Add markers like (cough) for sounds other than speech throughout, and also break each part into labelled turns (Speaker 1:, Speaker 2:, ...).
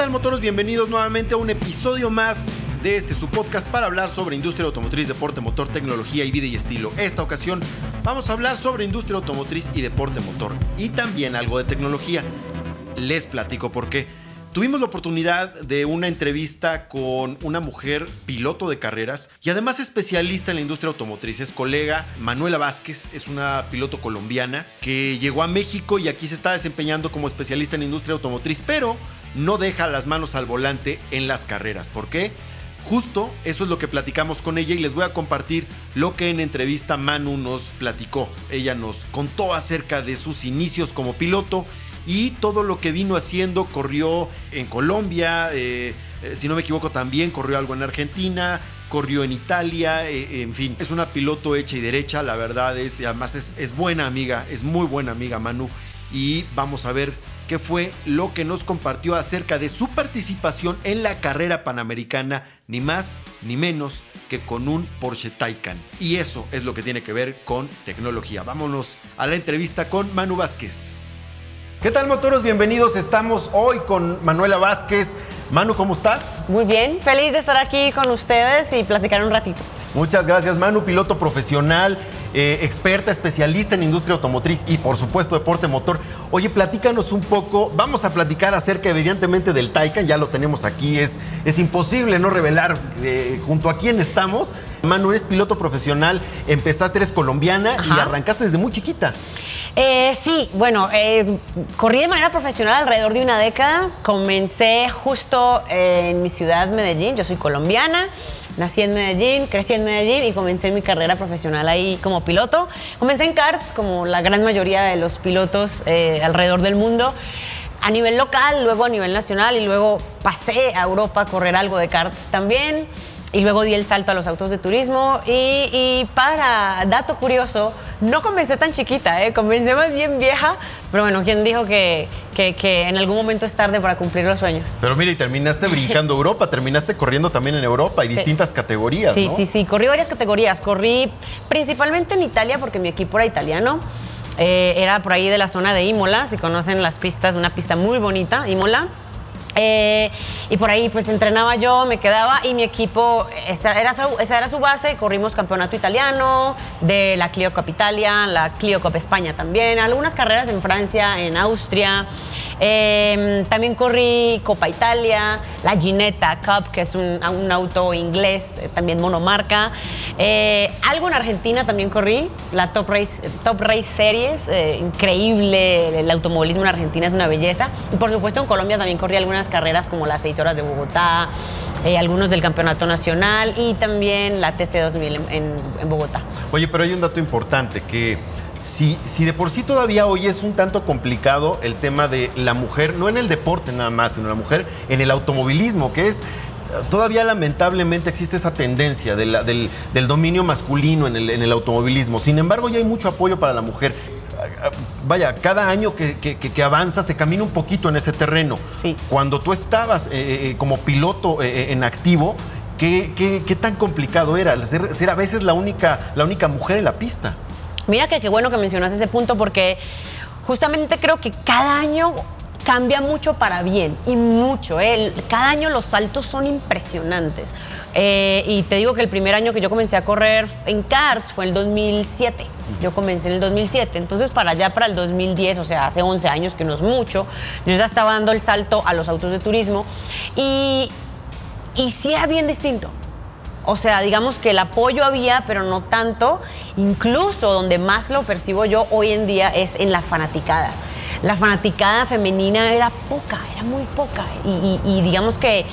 Speaker 1: ¿Qué tal motoros? Bienvenidos nuevamente a un episodio más de este su podcast para hablar sobre industria automotriz, deporte motor, tecnología y vida y estilo. Esta ocasión vamos a hablar sobre industria automotriz y deporte motor y también algo de tecnología. Les platico por qué. Tuvimos la oportunidad de una entrevista con una mujer piloto de carreras y además especialista en la industria automotriz. Es colega Manuela Vázquez, es una piloto colombiana que llegó a México y aquí se está desempeñando como especialista en industria automotriz, pero no deja las manos al volante en las carreras. ¿Por qué? Justo eso es lo que platicamos con ella y les voy a compartir lo que en entrevista Manu nos platicó. Ella nos contó acerca de sus inicios como piloto y todo lo que vino haciendo corrió en Colombia, eh, eh, si no me equivoco también corrió algo en Argentina, corrió en Italia, eh, en fin, es una piloto hecha y derecha, la verdad es, además es, es buena amiga, es muy buena amiga Manu y vamos a ver qué fue lo que nos compartió acerca de su participación en la carrera panamericana, ni más ni menos que con un Porsche Taycan. Y eso es lo que tiene que ver con tecnología. Vámonos a la entrevista con Manu Vázquez. ¿Qué tal motoros? Bienvenidos. Estamos hoy con Manuela Vázquez. Manu, ¿cómo estás?
Speaker 2: Muy bien, feliz de estar aquí con ustedes y platicar un ratito.
Speaker 1: Muchas gracias, Manu, piloto profesional, eh, experta, especialista en industria automotriz y por supuesto deporte motor. Oye, platícanos un poco, vamos a platicar acerca evidentemente del Taycan, ya lo tenemos aquí, es, es imposible no revelar eh, junto a quién estamos. Manu, eres piloto profesional, empezaste, eres colombiana y arrancaste desde muy chiquita.
Speaker 2: Eh, sí, bueno, eh, corrí de manera profesional alrededor de una década. Comencé justo en mi ciudad, Medellín. Yo soy colombiana. Nací en Medellín, crecí en Medellín y comencé mi carrera profesional ahí como piloto. Comencé en karts, como la gran mayoría de los pilotos eh, alrededor del mundo. A nivel local, luego a nivel nacional y luego pasé a Europa a correr algo de karts también. Y luego di el salto a los autos de turismo. Y, y para dato curioso, no comencé tan chiquita, ¿eh? comencé más bien vieja. Pero bueno, ¿quién dijo que, que- que en algún momento es tarde para cumplir los sueños?
Speaker 1: Pero mira, y terminaste (laughs) brincando Europa, terminaste corriendo también en Europa y
Speaker 2: Sí.
Speaker 1: distintas categorías.
Speaker 2: Sí,
Speaker 1: ¿no?
Speaker 2: sí, sí. Corrí varias categorías. Corrí principalmente en Italia porque mi equipo era italiano. Eh, era por ahí de la zona de Imola, si conocen las pistas, una pista muy bonita, Imola. Eh, y por ahí pues entrenaba yo, me quedaba y mi equipo, esa era su, esa era su base, corrimos campeonato italiano, de la Clio Cup Italia, la Clio Cup España también, algunas carreras en Francia, en Austria. Eh, también corrí Copa Italia, la Ginetta Cup, que es un, auto inglés, eh, también monomarca. Eh, algo en Argentina también corrí, la Top Race, Top Race Series, eh, increíble, el automovilismo en Argentina es una belleza. Y por supuesto en Colombia también corrí algunas carreras como las 6 horas de Bogotá, algunos del Campeonato Nacional y también la TC2000 en, en- en Bogotá.
Speaker 1: Oye, pero hay un dato importante que si, si de por sí todavía hoy es un tanto complicado el tema de la mujer, no en el deporte nada más, sino la mujer en el automovilismo, que es todavía lamentablemente existe esa tendencia de la- del, del dominio masculino en el, en el automovilismo. Sin embargo, ya hay mucho apoyo para la mujer. Vaya, cada año que, que- que- que avanza se camina un poquito en ese terreno.
Speaker 2: Sí.
Speaker 1: Cuando tú estabas eh, eh, como piloto eh, eh, en activo, ¿qué, qué- qué tan complicado era ser a veces la única, la única mujer en la pista?
Speaker 2: Mira que qué bueno que mencionas ese punto porque justamente creo que cada año cambia mucho para bien y mucho. ¿eh? Cada año los saltos son impresionantes. Eh, y te digo que el primer año que yo comencé a correr en karts fue el 2007. Yo comencé en el 2007. Entonces, para allá, para el 2010, o sea, hace 11 años, que no es mucho, yo ya estaba dando el salto a los autos de turismo. Y, y sí era bien distinto. O sea, digamos que el apoyo había, pero no tanto. Incluso donde más lo percibo yo hoy en día es en la fanaticada. La fanaticada femenina era poca, era muy poca. Y, digamos que,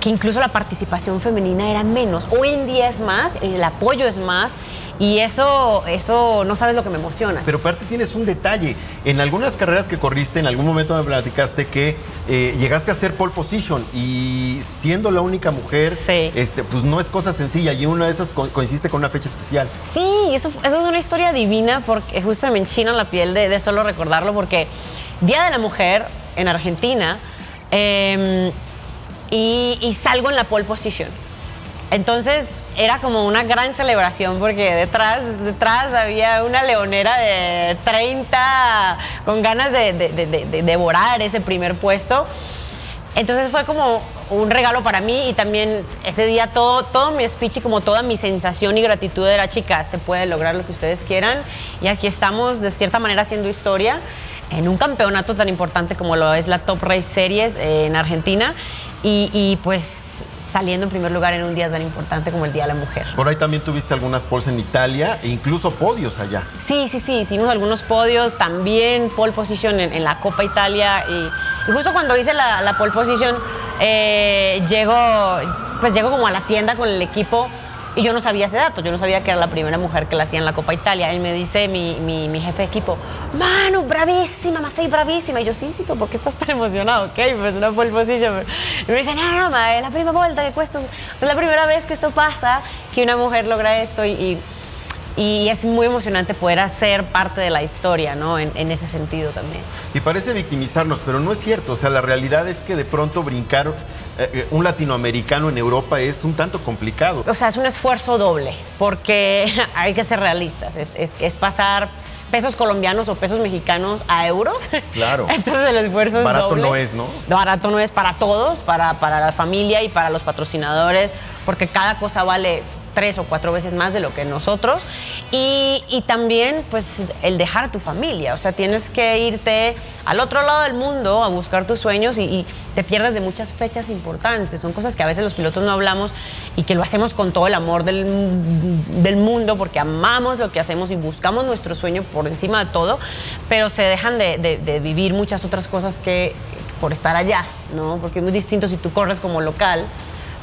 Speaker 2: que incluso la participación femenina era menos. Hoy en día es más, el apoyo es más. Y eso, eso no sabes lo que me emociona.
Speaker 1: Pero aparte tienes un detalle. En algunas carreras que corriste, en algún momento me platicaste que eh, llegaste a ser pole position y siendo la única mujer,
Speaker 2: Sí.
Speaker 1: este, pues no es cosa sencilla y una de esas co- coincidiste con una fecha especial.
Speaker 2: Sí, eso, eso es una historia divina porque justo me enchina la piel de, de solo recordarlo porque Día de la Mujer en Argentina eh, y, y salgo en la pole position. Entonces era como una gran celebración porque detrás, detrás había una leonera de 30 con ganas de, de- de- de- de devorar ese primer puesto. Entonces fue como un regalo para mí y también ese día todo, todo mi speech y como toda mi sensación y gratitud era, chicas, se puede lograr lo que ustedes quieran y aquí estamos de cierta manera haciendo historia en un campeonato tan importante como lo es la Top Race Series eh, en Argentina y, y pues saliendo en primer lugar en un día tan importante como el Día de la Mujer.
Speaker 1: Por ahí también tuviste algunas poles en Italia e incluso podios allá.
Speaker 2: Sí, sí, sí, hicimos algunos podios, también pole position en, en la Copa Italia y, y justo cuando hice la, la pole position eh, llego, pues llego como a la tienda con el equipo y yo no sabía ese dato, yo no sabía que era la primera mujer que la hacía en la Copa Italia. Él me dice, mi, mi, mi jefe de equipo, Manu, bravísima, Masei, bravísima. Y yo, sí, sí, pero ¿por qué estás tan emocionado? Ok, pues una pole position. Y me dice, no, no, ma, es la primera vuelta que cuesta, es la primera vez que esto pasa, que una mujer logra esto y, y y es muy emocionante poder hacer parte de la historia, ¿no? En, en, ese sentido también.
Speaker 1: Y parece victimizarnos, pero no es cierto. O sea, la realidad es que de pronto brincar un latinoamericano en Europa es un tanto complicado.
Speaker 2: O sea, es un esfuerzo doble, porque (laughs) hay que ser realistas. Es, es, es pasar pesos colombianos o pesos mexicanos a euros.
Speaker 1: Claro. (laughs)
Speaker 2: Entonces el esfuerzo es
Speaker 1: Barato no es, ¿no?
Speaker 2: Barato no es para todos, para, para la familia y para los patrocinadores, porque cada cosa vale tres o cuatro veces más de lo que nosotros. Y, también, pues, el dejar a tu familia. O sea, tienes que irte al otro lado del mundo a buscar tus sueños y, te pierdes de muchas fechas importantes. Son cosas que a veces los pilotos no hablamos y que lo hacemos con todo el amor del, del mundo porque amamos lo que hacemos y buscamos nuestro sueño por encima de todo, pero se dejan de, de, de vivir muchas otras cosas que por estar allá, ¿no? Porque es muy distinto si tú corres como local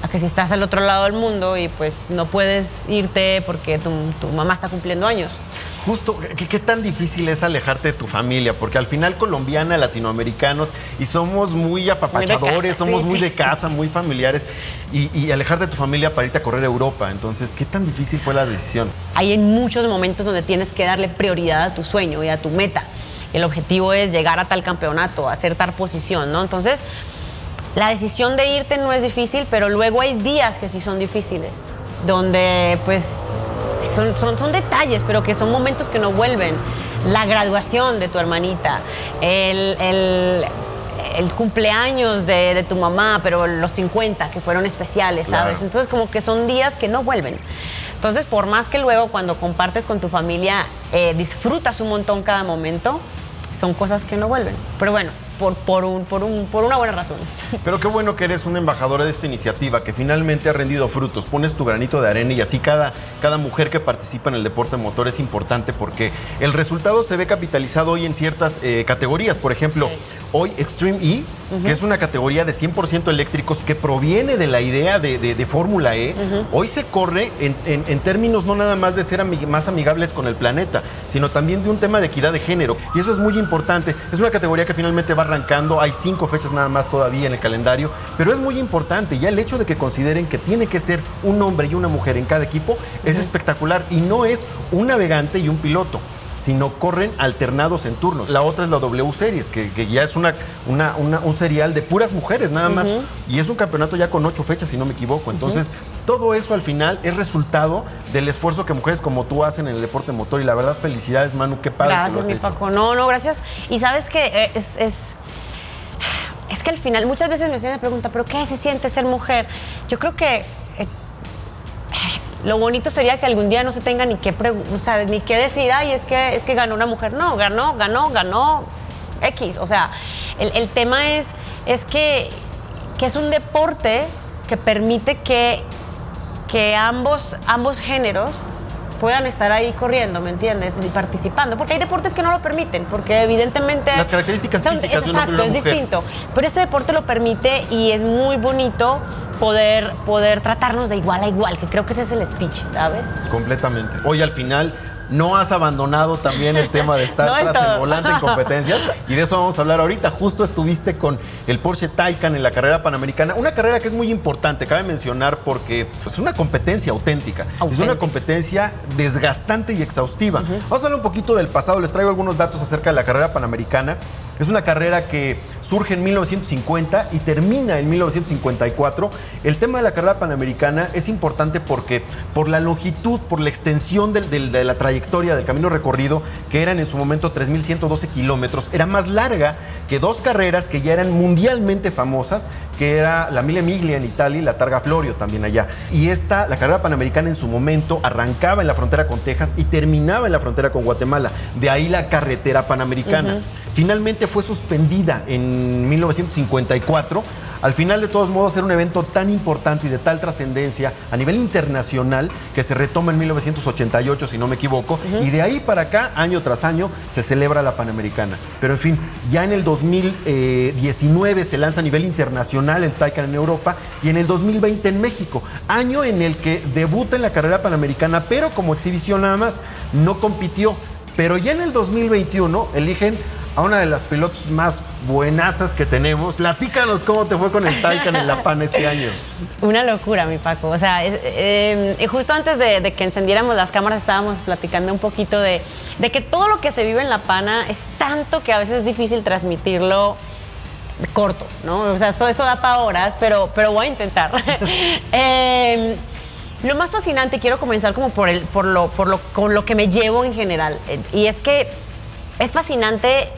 Speaker 2: a que si estás al otro lado del mundo y pues no puedes irte porque tu, tu mamá está cumpliendo años.
Speaker 1: Justo, ¿qué, ¿qué, tan difícil es alejarte de tu familia? Porque al final colombiana, latinoamericanos, y somos muy apapachadores, muy casa, somos sí, muy sí, de casa, sí, muy familiares, y, y, alejarte de tu familia para irte a correr a Europa. Entonces, ¿qué tan difícil fue la decisión?
Speaker 2: Hay en muchos momentos donde tienes que darle prioridad a tu sueño y a tu meta. El objetivo es llegar a tal campeonato, hacer tal posición, ¿no? Entonces, la decisión de irte no es difícil, pero luego hay días que sí son difíciles, donde pues son, son, son, detalles, pero que son momentos que no vuelven. La graduación de tu hermanita, el, el, el cumpleaños de, de, tu mamá, pero los 50 que fueron especiales, ¿sabes? Claro. Entonces como que son días que no vuelven. Entonces, por más que luego cuando compartes con tu familia eh, disfrutas un montón cada momento, son cosas que no vuelven. Pero bueno, por, por, un, por, un, por, una buena razón.
Speaker 1: Pero qué bueno que eres una embajadora de esta iniciativa que finalmente ha rendido frutos. Pones tu granito de arena y así cada, cada mujer que participa en el deporte motor es importante porque el resultado se ve capitalizado hoy en ciertas eh, categorías. Por ejemplo, sí. Hoy Extreme E, uh -huh. que es una categoría de 100% eléctricos que proviene de la idea de, de, de Fórmula E, uh -huh. hoy se corre en, en, en, términos no nada más de ser amig más amigables con el planeta, sino también de un tema de equidad de género. Y eso es muy importante. Es una categoría que finalmente va arrancando, hay cinco fechas nada más todavía en el calendario, pero es muy importante. Ya el hecho de que consideren que tiene que ser un hombre y una mujer en cada equipo uh -huh. es espectacular y no es un navegante y un piloto sino corren alternados en turnos. La otra es la W Series, que, que ya es una, una, una, un serial de puras mujeres nada más. Uh -huh. Y es un campeonato ya con ocho fechas, si no me equivoco. Entonces, uh -huh. todo eso al final es resultado del esfuerzo que mujeres como tú hacen en el deporte motor. Y la verdad, felicidades, Manu, qué padre.
Speaker 2: Gracias, mi Paco. No, no, gracias. Y sabes que es, es es que al final muchas veces me hacen la pregunta, ¿pero qué se siente ser mujer? Yo creo que eh, lo bonito sería que algún día no se tenga ni que, o sea, ni que decir, ay, es que, es que ganó una mujer. No, ganó, ganó, ganó X. O sea, el, el tema es, es que, que, es un deporte que permite que, que ambos, ambos géneros puedan estar ahí corriendo, ¿me entiendes? Y participando. Porque hay deportes que no lo permiten, porque evidentemente...
Speaker 1: Las características son, físicas
Speaker 2: es, exacto, es distinto. Pero este deporte lo permite y es muy bonito poder, poder tratarnos de igual a igual, que creo que ese es el speech, ¿sabes?
Speaker 1: Completamente. Hoy al final no has abandonado también el tema de (laughs) estar no tras el volante en competencias y de eso vamos a hablar ahorita. Justo estuviste con el Porsche Taycan en la carrera panamericana, una carrera que es muy importante, cabe mencionar porque pues, es una competencia auténtica, es una competencia desgastante y exhaustiva. Uh -huh. Vamos a hablar un poquito del pasado, les traigo algunos datos acerca de la carrera panamericana. Es una carrera que surge en 1950 y termina en 1954. El tema de la carrera panamericana es importante porque por la longitud, por la extensión de la trayectoria del camino recorrido, que eran en su momento 3.112 kilómetros, era más larga que dos carreras que ya eran mundialmente famosas, que era la Mille Miglia en Italia y la Targa Florio también allá. Y esta, la carrera panamericana en su momento, arrancaba en la frontera con Texas y terminaba en la frontera con Guatemala. De ahí la carretera panamericana. Finalmente fue suspendida en 1954. Al final, de todos modos, era un evento tan importante y de tal trascendencia a nivel internacional que se retoma en 1988, si no me equivoco, y de ahí para acá, año tras año, se celebra la Panamericana. Pero en fin, ya en el 2019 se lanza a nivel internacional el Taycan en Europa y en el 2020 en México, año en el que debuta en la carrera panamericana, pero como exhibición nada más, no compitió. Pero ya en el 2021 eligen a una de las pilotos más buenazas que tenemos. Platícanos cómo te fue con el Taycan en La Pan este año.
Speaker 2: Una locura, mi Paco. O sea, em, justo antes de, que encendiéramos las cámaras estábamos platicando un poquito de, que todo lo que se vive en La Pana es tanto que a veces es difícil transmitirlo corto, ¿no? O sea, todo esto da para horas, pero, pero voy a intentar. (laughs) Em, lo más fascinante, quiero comenzar como por, el, por, lo, por lo, con lo que me llevo en general, y es que es fascinante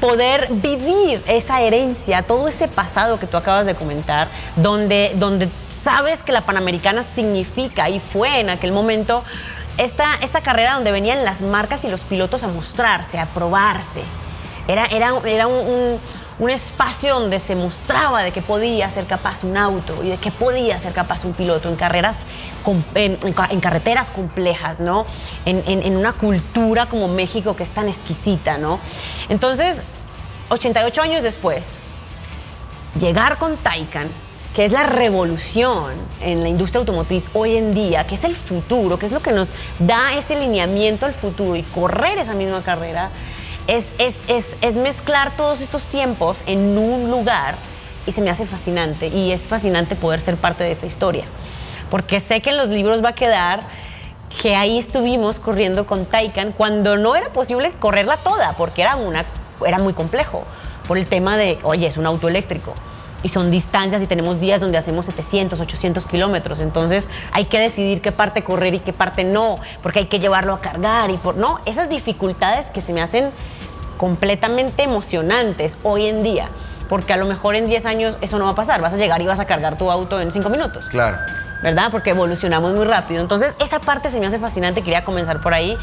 Speaker 2: poder vivir esa herencia, todo ese pasado que tú acabas de comentar, donde, donde sabes que la Panamericana significa y fue en aquel momento esta, esta carrera donde venían las marcas y los pilotos a mostrarse, a probarse. Era, era, era un un espacio donde se mostraba de que podía ser capaz un auto y de que podía ser capaz un piloto en carreras, en, carreteras complejas, ¿no? En, una cultura como México que es tan exquisita, ¿no? Entonces, 88 años después, llegar con Taycan, que es la revolución en la industria automotriz hoy en día, que es el futuro, que es lo que nos da ese lineamiento al futuro y correr esa misma carrera, es, mezclar todos estos tiempos en un lugar y se me hace fascinante. Y es fascinante poder ser parte de esa historia. Porque sé que en los libros va a quedar que ahí estuvimos corriendo con Taycan cuando no era posible correrla toda, porque era, una, era muy complejo. Por el tema de, oye, es un auto eléctrico. Y son distancias y tenemos días donde hacemos 700, 800 kilómetros. Entonces hay que decidir qué parte correr y qué parte no, porque hay que llevarlo a cargar y por. No, esas dificultades que se me hacen completamente emocionantes hoy en día. Porque a lo mejor en 10 años eso no va a pasar. Vas a llegar y vas a cargar tu auto en 5 minutos.
Speaker 1: Claro.
Speaker 2: ¿Verdad? Porque evolucionamos muy rápido. Entonces, esa parte se me hace fascinante. Quería comenzar por ahí.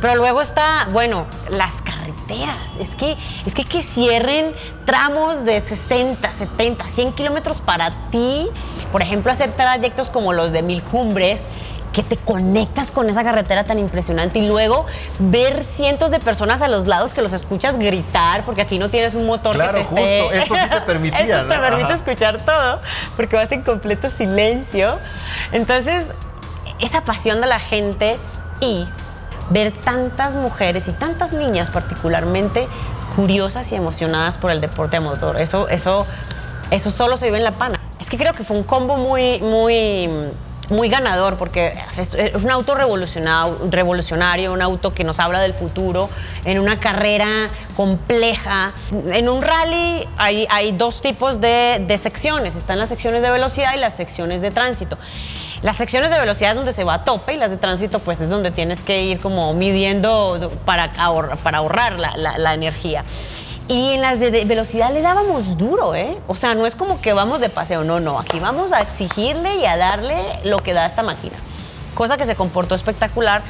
Speaker 2: Pero luego está, bueno, las carreteras. Es que, es que que cierren tramos de 60, 70, 100 kilómetros para ti. Por ejemplo, hacer trayectos como los de Mil Cumbres que te conectas con esa carretera tan impresionante y luego ver cientos de personas a los lados que los escuchas gritar, porque aquí no tienes un motor
Speaker 1: que te
Speaker 2: esté...
Speaker 1: justo, esto sí te (laughs) permitía,
Speaker 2: esto te permite escuchar todo, porque vas en completo silencio. Entonces, esa pasión de la gente y ver tantas mujeres y tantas niñas particularmente curiosas y emocionadas por el deporte a motor, eso, eso, eso solo se vive en La Pana. Es que creo que fue un combo muy, muy muy ganador porque es, un auto revolucionario, un auto que nos habla del futuro, en una carrera compleja. En un rally hay, hay dos tipos de, de, secciones, están las secciones de velocidad y las secciones de tránsito. Las secciones de velocidad es donde se va a tope y las de tránsito pues es donde tienes que ir como midiendo para, ahorrar, para ahorrar la, energía. Y en las de, velocidad le dábamos duro, ¿eh? O sea, no es como que vamos de paseo, no, no. Aquí vamos a exigirle y a darle lo que da esta máquina. Cosa que se comportó espectacular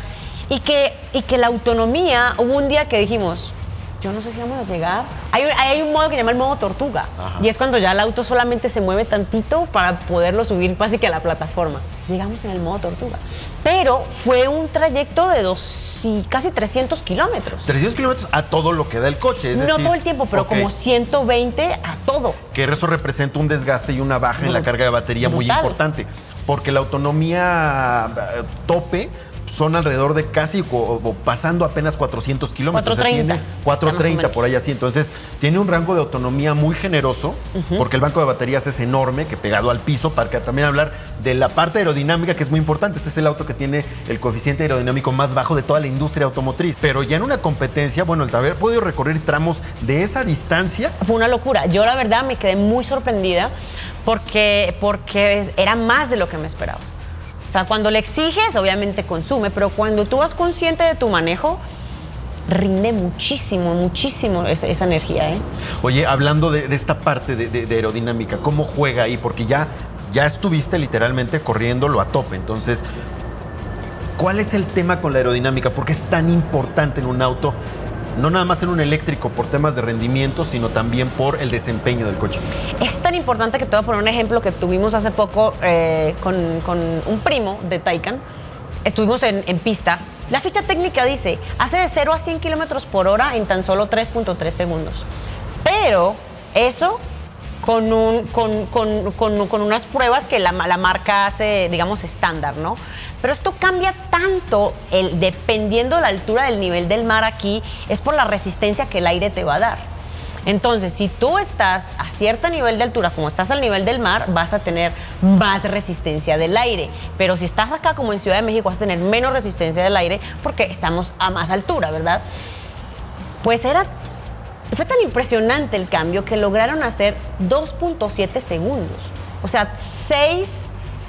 Speaker 2: y que, y que la autonomía, hubo un día que dijimos, yo no sé si vamos a llegar. Hay, hay un modo que se llama el modo tortuga. Y es cuando ya el auto solamente se mueve tantito para poderlo subir casi que a la plataforma. Llegamos en el modo tortuga. Pero fue un trayecto de dos y casi 300 kilómetros.
Speaker 1: 300 kilómetros a todo lo que da el coche.
Speaker 2: no todo el tiempo, pero como 120 a todo.
Speaker 1: Que eso representa un desgaste y una baja en la carga de batería muy importante. Porque la autonomía eh, tope son alrededor de casi o, o pasando apenas 400 kilómetros.
Speaker 2: 430.
Speaker 1: tiene 430 por ahí así. Entonces, tiene un rango de autonomía muy generoso, porque el banco de baterías es enorme, que pegado al piso, para que también hablar de la parte aerodinámica, que es muy importante. Este es el auto que tiene el coeficiente aerodinámico más bajo de toda la industria automotriz. Pero ya en una competencia, bueno, el haber podido recorrer tramos de esa distancia,
Speaker 2: Fue una locura. Yo la verdad me quedé muy sorprendida porque, porque era más de lo que me esperaba. O sea, cuando le exiges, obviamente consume, pero cuando tú vas consciente de tu manejo, rinde muchísimo, muchísimo esa, energía, ¿eh?
Speaker 1: Oye, hablando de, esta parte de aerodinámica, ¿cómo juega ahí? Porque ya, ya estuviste literalmente corriéndolo a tope. Entonces, ¿cuál es el tema con la aerodinámica? ¿Por qué es tan importante en un auto? No nada más en un eléctrico por temas de rendimiento, sino también por el desempeño del coche.
Speaker 2: Es tan importante que te voy a poner un ejemplo que tuvimos hace poco eh, con, con un primo de Taycan. Estuvimos en, pista. La ficha técnica dice, hace de 0 a 100 kilómetros por hora en tan solo 3.3 segundos. Pero eso con, un- con- con- con- unas pruebas que la marca hace, digamos, estándar, ¿no? Pero esto cambia tanto el, dependiendo de la altura del nivel del mar aquí, es por la resistencia que el aire te va a dar. Entonces, si tú estás a cierto nivel de altura, como estás al nivel del mar, vas a tener más resistencia del aire. Pero si estás acá, como en Ciudad de México, vas a tener menos resistencia del aire porque estamos a más altura, ¿verdad? Pues era. Fue tan impresionante el cambio que lograron hacer 2.7 segundos. O sea, seis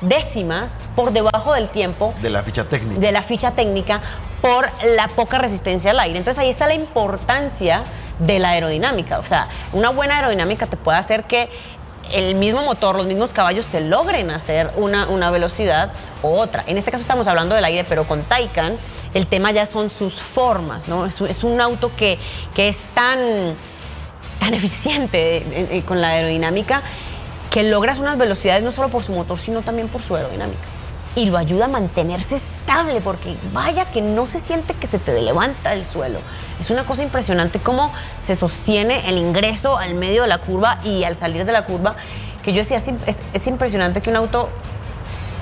Speaker 2: décimas por debajo del tiempo
Speaker 1: De la ficha técnica.
Speaker 2: de la ficha técnica por la poca resistencia al aire. Entonces ahí está la importancia de la aerodinámica. O sea, una buena aerodinámica te puede hacer que el mismo motor, los mismos caballos te logren hacer una, una velocidad u otra. En este caso estamos hablando del aire, pero con Taycan el tema ya son sus formas, ¿no? Es, un- es un auto que, que es tan, tan eficiente eh, eh, con la aerodinámica que logras unas velocidades no solo por su motor, sino también por su aerodinámica. Y lo ayuda a mantenerse estable, porque vaya que no se siente que se te levanta del suelo. Es una cosa impresionante cómo se sostiene el ingreso al medio de la curva y al salir de la curva, que yo decía, es, es impresionante que un auto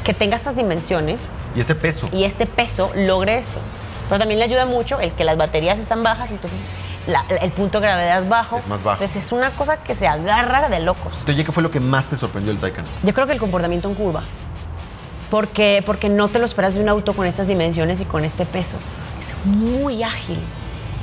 Speaker 2: que tenga estas dimensiones
Speaker 1: Y este peso.
Speaker 2: y este peso logre esto. Pero también le ayuda mucho el que las baterías están bajas, entonces la- el punto de gravedad es bajo.
Speaker 1: Es más bajo.
Speaker 2: Entonces es una cosa que se agarra de locos.
Speaker 1: Oye, ¿qué fue lo que más te sorprendió el Taycan?
Speaker 2: Yo creo que el comportamiento en curva. Porque, porque no te lo esperas de un auto con estas dimensiones y con este peso. Es muy ágil.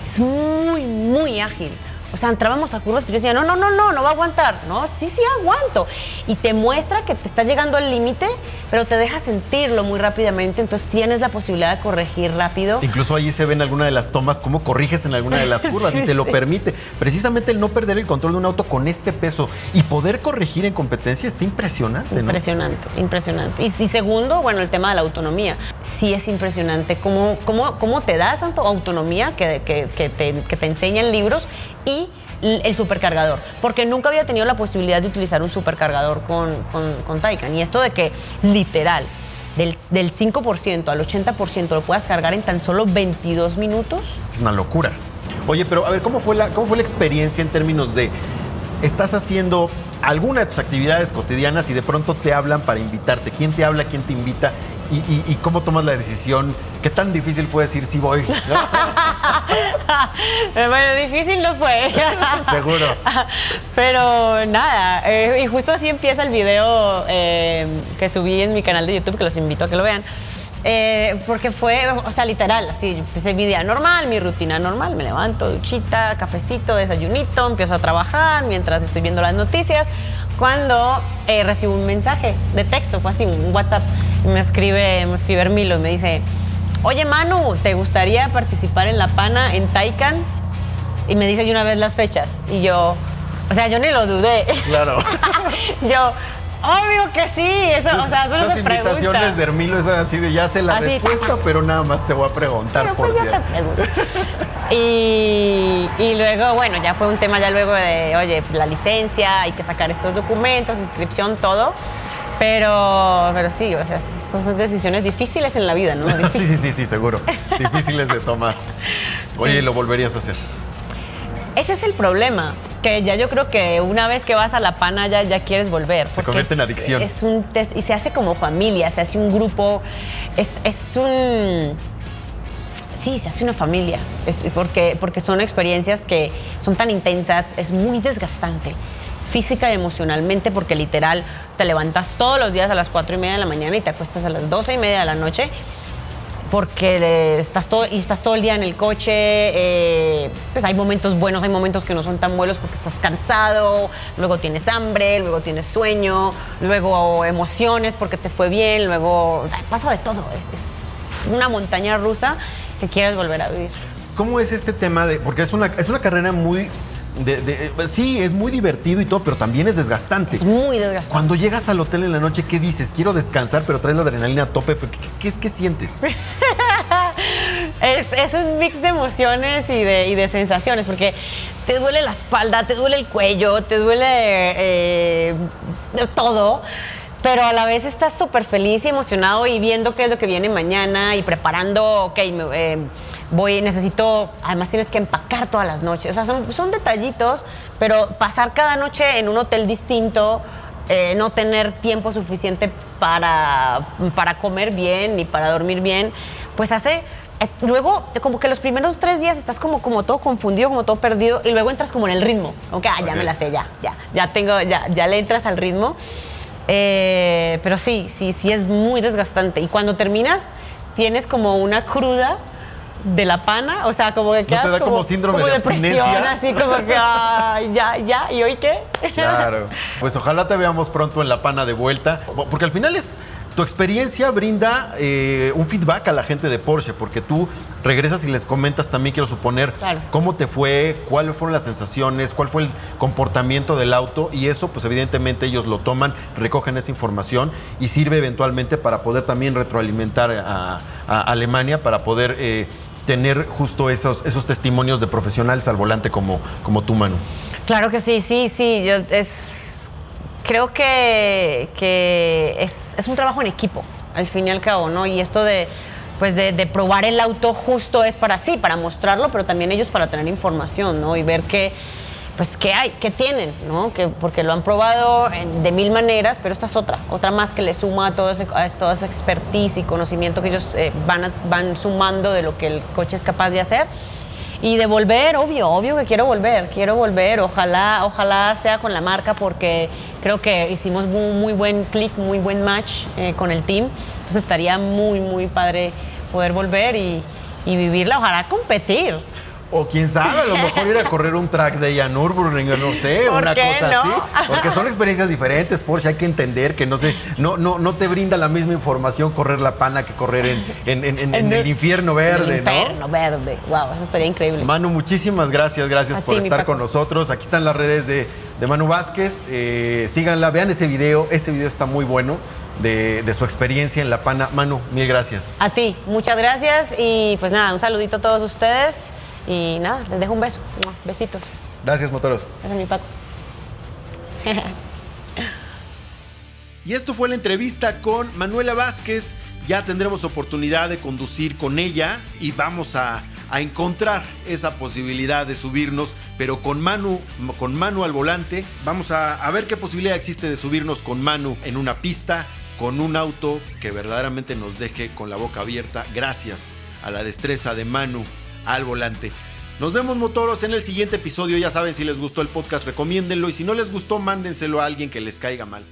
Speaker 2: Es muy, muy ágil. O sea, entrábamos a curvas que yo decía, no, no, no, no, no va a aguantar. No, sí, sí aguanto. Y te muestra que te está llegando al límite, pero te deja sentirlo muy rápidamente. Entonces tienes la posibilidad de corregir rápido.
Speaker 1: Incluso allí se ve en alguna de las tomas cómo corriges en alguna de las (laughs) curvas y te lo
Speaker 2: Sí.
Speaker 1: permite. Precisamente el no perder el control de un auto con este peso y poder corregir en competencia está impresionante, ¿no?
Speaker 2: Impresionante, impresionante. Y, y segundo, bueno, el tema de la autonomía. Sí es impresionante cómo, cómo, cómo te das tanto autonomía que, que- que te, que te enseñan libros y el supercargador. Porque nunca había tenido la posibilidad de utilizar un supercargador con, con, con Taycan. Y esto de que literal, del, del 5% al 80% lo puedas cargar en tan solo 22 minutos.
Speaker 1: Es una locura. Oye, pero a ver, ¿cómo fue la, cómo fue la experiencia en términos de estás haciendo alguna de tus actividades cotidianas y de pronto te hablan para invitarte? ¿Quién te habla? ¿Quién te invita? ¿Y, y- y cómo tomas la decisión? ¿Qué tan difícil fue decir sí voy? (laughs) (laughs)
Speaker 2: bueno, difícil no fue. (laughs)
Speaker 1: Seguro.
Speaker 2: Pero nada, eh, y justo así empieza el video eh, que subí en mi canal de YouTube, que los invito a que lo vean. Eh, porque fue, o sea, literal, así, empecé mi día normal, mi rutina normal, me levanto, duchita, cafecito, desayunito, empiezo a trabajar mientras estoy viendo las noticias, cuando eh, recibo un mensaje de texto, fue así, un WhatsApp, me escribe, me escribe Hermilo y me dice, oye Manu, ¿te gustaría participar en La Pana en Taycan? Y me dice de una vez las fechas, y yo, o sea, yo ni lo dudé.
Speaker 1: Claro. (laughs)
Speaker 2: yo, obvio que sí, eso, o sea,
Speaker 1: Esas
Speaker 2: se pregunta.
Speaker 1: invitaciones de Hermilo es así de ya sé la
Speaker 2: Así,
Speaker 1: respuesta, pero nada más te voy a preguntar
Speaker 2: Pero
Speaker 1: por
Speaker 2: pues
Speaker 1: si
Speaker 2: ya te pregunto. Y, y luego, bueno, ya fue un tema ya luego de, oye, la licencia, hay que sacar estos documentos, inscripción, todo. Pero, pero sí, o sea, son decisiones difíciles en la vida, ¿no? (laughs)
Speaker 1: Sí, sí, sí, sí, seguro. Difíciles de tomar. (laughs) Oye, ¿lo volverías a hacer?
Speaker 2: Ese es el problema, que ya yo creo que una vez que vas a la pana ya, ya quieres volver. porque
Speaker 1: convierte en adicción.
Speaker 2: Es un y se hace como familia, se hace un grupo es, es un sí, se hace una familia, es porque, porque son experiencias que son tan intensas, es muy desgastante, física y emocionalmente, porque literal te levantas todos los días a las 4 y media de la mañana y te acuestas a las 12 y media de la noche porque estás todo, y estás todo el día en el coche, eh, pues hay momentos buenos, hay momentos que no son tan buenos porque estás cansado, luego tienes hambre, luego tienes sueño, luego emociones porque te fue bien, luego pasa de todo, es, es una montaña rusa que quieres volver a vivir.
Speaker 1: ¿Cómo es este tema de.? Porque es una, es una carrera muy. De, sí, es muy divertido y todo, pero también es desgastante.
Speaker 2: Es muy desgastante.
Speaker 1: Cuando llegas al hotel en la noche, ¿qué dices? Quiero descansar, pero traes la adrenalina a tope. ¿Qué, qué, sientes? (laughs)
Speaker 2: es, un mix de emociones y de, y de, sensaciones, porque te duele la espalda, te duele el cuello, te duele eh, todo pero a la vez estás súper feliz y emocionado y viendo qué es lo que viene mañana y preparando, ok, eh, voy, necesito, además tienes que empacar todas las noches, o sea, son, son detallitos, pero pasar cada noche en un hotel distinto, eh, no tener tiempo suficiente para, para comer bien ni para dormir bien, pues hace eh, luego, como que los primeros tres días estás como, como todo confundido, como todo perdido, y luego entras como en el ritmo. Ok, ah, ya me la sé, ya, ya, ya tengo, ya, ya le entras al ritmo. Eh, pero sí, sí, sí es muy desgastante. Y cuando terminas, tienes como una cruda de la pana, o sea, como que quedas
Speaker 1: ¿No te da como, síndrome de
Speaker 2: depresión, así como que ya, ya, ¿y hoy qué?
Speaker 1: Claro. (laughs) Pues ojalá te veamos pronto en la pana de vuelta, porque al final es tu experiencia brinda eh, un feedback a la gente de Porsche, porque tú regresas y les comentas también, quiero suponer, cómo te fue, cuáles fueron las sensaciones, cuál fue el comportamiento del auto, y eso, pues evidentemente ellos lo toman, recogen esa información y sirve eventualmente para poder también retroalimentar a, Alemania, para poder... Eh, tener justo esos, esos testimonios de profesionales al volante como, como tú, Manu.
Speaker 2: Claro que sí, sí, sí. Yo, es, creo que, es, un trabajo en equipo, al fin y al cabo, ¿no? Y esto de, pues de, probar el auto justo es para sí, para mostrarlo, pero también ellos para tener información, ¿no? Y ver qué, pues, qué hay, qué tienen, ¿no? Que, porque lo han probado de mil maneras, pero esta es otra, otra más que le suma a, todo ese, toda esa expertise y conocimiento que ellos eh, van, van sumando de lo que el coche es capaz de hacer. Y de volver, obvio, obvio que quiero volver, quiero volver, ojalá, ojalá sea con la marca porque creo que hicimos un muy buen click, muy buen match eh, con el team, entonces estaría muy, muy padre poder volver y, y vivirla, ojalá competir.
Speaker 1: O quién sabe, a lo mejor ir a correr un track de Jan Nürburgring, no sé, una cosa así. Porque son experiencias diferentes, Porsche, hay que entender que no sé, no, no, no te brinda la misma información correr la pana que correr en, el, infierno verde,
Speaker 2: ¿no? Infierno verde, wow, eso estaría increíble.
Speaker 1: Manu, muchísimas gracias, gracias por estar con nosotros. Aquí están las redes de, Manu Vázquez, eh, síganla, vean ese video, ese video está muy bueno. De, de, su experiencia en La Pana. Manu, mil gracias.
Speaker 2: A ti, muchas gracias y pues nada, un saludito a todos ustedes. Y nada, les dejo un beso. Besitos.
Speaker 1: Gracias, motoros.
Speaker 2: Gracias, mi Paco.
Speaker 1: y esto fue la entrevista con Manuela Vázquez. Ya tendremos oportunidad de conducir con ella y vamos a, encontrar esa posibilidad de subirnos, pero con Manu, con Manu al volante. Vamos a, a ver qué posibilidad existe de subirnos con Manu en una pista, con un auto que verdaderamente nos deje con la boca abierta, gracias a la destreza de Manu al volante. Nos vemos motoros en el siguiente episodio. Ya saben, si les gustó el podcast, recomiéndenlo. Y si no les gustó, mándenselo a alguien que les caiga mal.